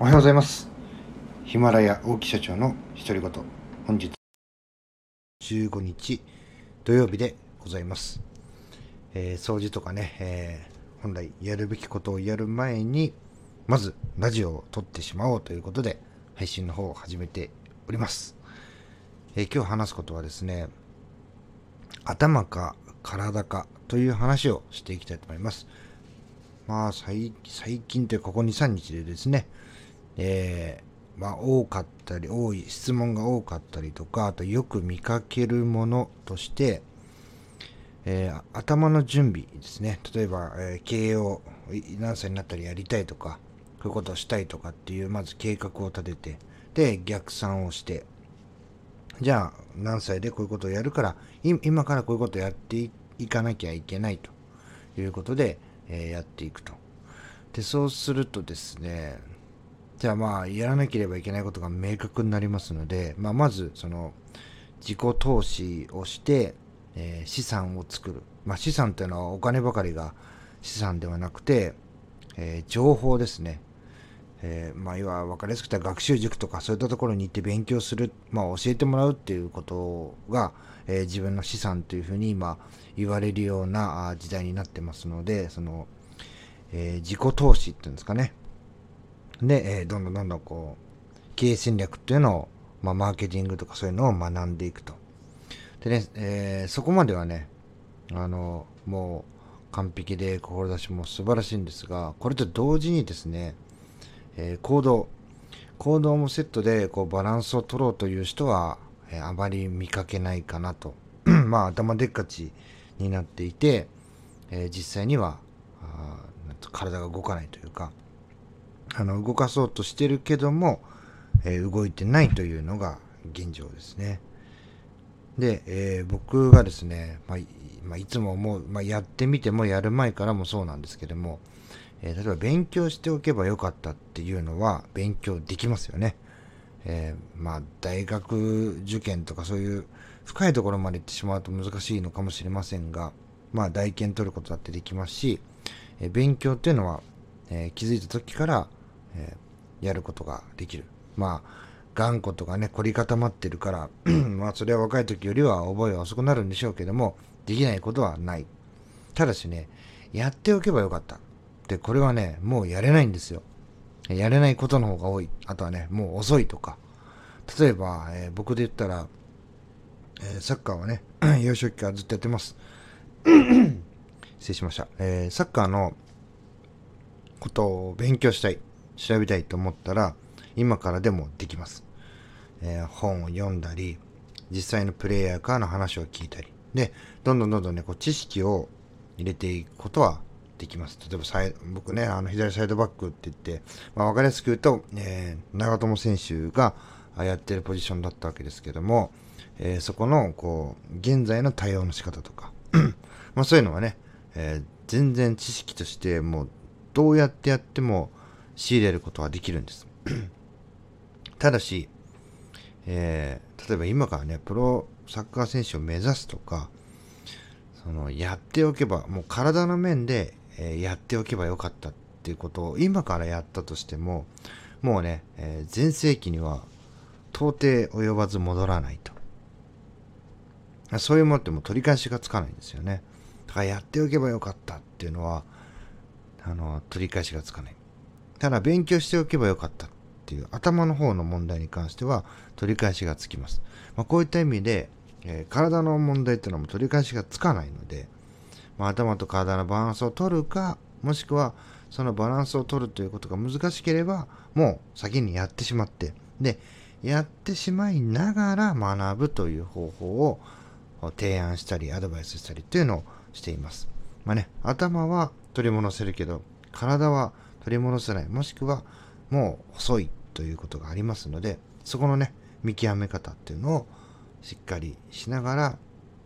おはようございます。ヒマラヤ大木社長の独り言。本日15日土曜日でございます、えー掃除とかね、えー本来やるべきことをやる前にまずラジオを撮ってしまおうということで配信の方を始めております、えー今日話すことはですね頭か体かという話をしていきたいと思います。まあ最近というかここ2、3日でですね、えーまあ多かったり、多い、質問が多かったりとか、あとよく見かけるものとして、えー頭の準備ですね。例えば、えー経営を何歳になったらやりたいとか、こういうことをしたいとかっていう、まず計画を立てて、で、逆算をして、じゃあ何歳でこういうことをやるから、今からこういうことをやっていいかなきゃいけないということで、えーやっていくと。で、そうするとですね、じゃあまあ、やらなければいけないことが明確になりますので、まあ、まず、その、自己投資をして、えー資産を作る。まあ、資産というのはお金ばかりが資産ではなくて、えー情報ですね。えーまあ、要は分かりやすく言ったら学習塾とかそういったところに行って勉強する、まあ、教えてもらうっていうことが、えー自分の資産というふうに今言われるような時代になってますので、その、えー自己投資っていうんですかね。で、えーどんどんどんどんこう、経営戦略っていうのを、まあ、マーケティングとかそういうのを学んでいくと。でね、えーそこまではね、あの、もう完璧で志も素晴らしいんですが、これと同時にですね、えー行動、行動もセットでこうバランスを取ろうという人は、えーあまり見かけないかなと。まあ頭でっかちになっていて、えー実際にはあ体が動かないというか、あの動かそうとしてるけども、えー動いてないというのが現状ですね。で、えー僕がですね、まあいまあ、いつも思う、まあ、やってみてもやる前からもそうなんですけども、えー例えば勉強しておけばよかったっていうのは勉強できますよね。えーまあ大学受験とかそういう深いところまで行ってしまうと難しいのかもしれませんが、まあ大検取ることだってできますし、え勉強っていうのは、え気づいた時から、えーやることができる。まあ頑固とかね凝り固まってるから まあそれは若い時よりは覚えは遅くなるんでしょうけどもできないことはない。ただしねやっておけばよかった。でこれはねもうやれないんですよ。やれないことの方が多い。あとはね、もう遅いとか。例えば、えー僕で言ったら、えーサッカーはね、幼少期からずっとやってます。失礼しました。えーサッカーのことを勉強したい、調べたいと思ったら、今からでもできます。えー本を読んだり、実際のプレイヤーからの話を聞いたり。で、どんどんどんどんね、こう知識を入れていくことはできます。例えばサイ、僕ね、あの左サイドバックって言って、まあ、わかりやすく言うと、えー長友選手がやってるポジションだったわけですけども、えーそこの、こう、現在の対応の仕方とか、まあそういうのはね、えー全然知識としてもうどうやってやっても仕入れることはできるんです。ただし、えー例えば今からね、プロサッカー選手を目指すとか、そのやっておけば、もう体の面で、えーやっておけばよかったっていうことを今からやったとしても、もうね、えー前世紀には到底及ばず戻らないと。そういうものってもう取り返しがつかないんですよね。だからやっておけばよかったっていうのは、あの、取り返しがつかない。ただ勉強しておけばよかったっていう頭の方の問題に関しては取り返しがつきます。まあ、こういった意味で、えー体の問題っていうのも取り返しがつかないので、まあ、頭と体のバランスを取るか、もしくはそのバランスを取るということが難しければ、もう先にやってしまって、で、やってしまいながら学ぶという方法を提案したり、アドバイスしたりっていうのをしています。まあね、頭は取り戻せるけど、体は取り戻せない。もしくは、もう遅いということがありますので、そこのね、見極め方っていうのをしっかりしながら、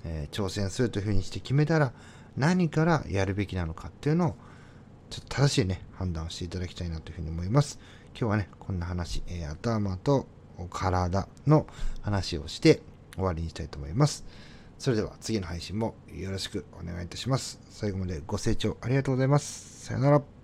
えー挑戦するというふうにして決めたら、何からやるべきなのかっていうのを、ちょっと正しいね、判断をしていただきたいなというふうに思います。今日はね、こんな話、えー頭と体の話をして終わりにしたいと思います。それでは次の配信もよろしくお願いいたします。最後までご清聴ありがとうございます。さよなら。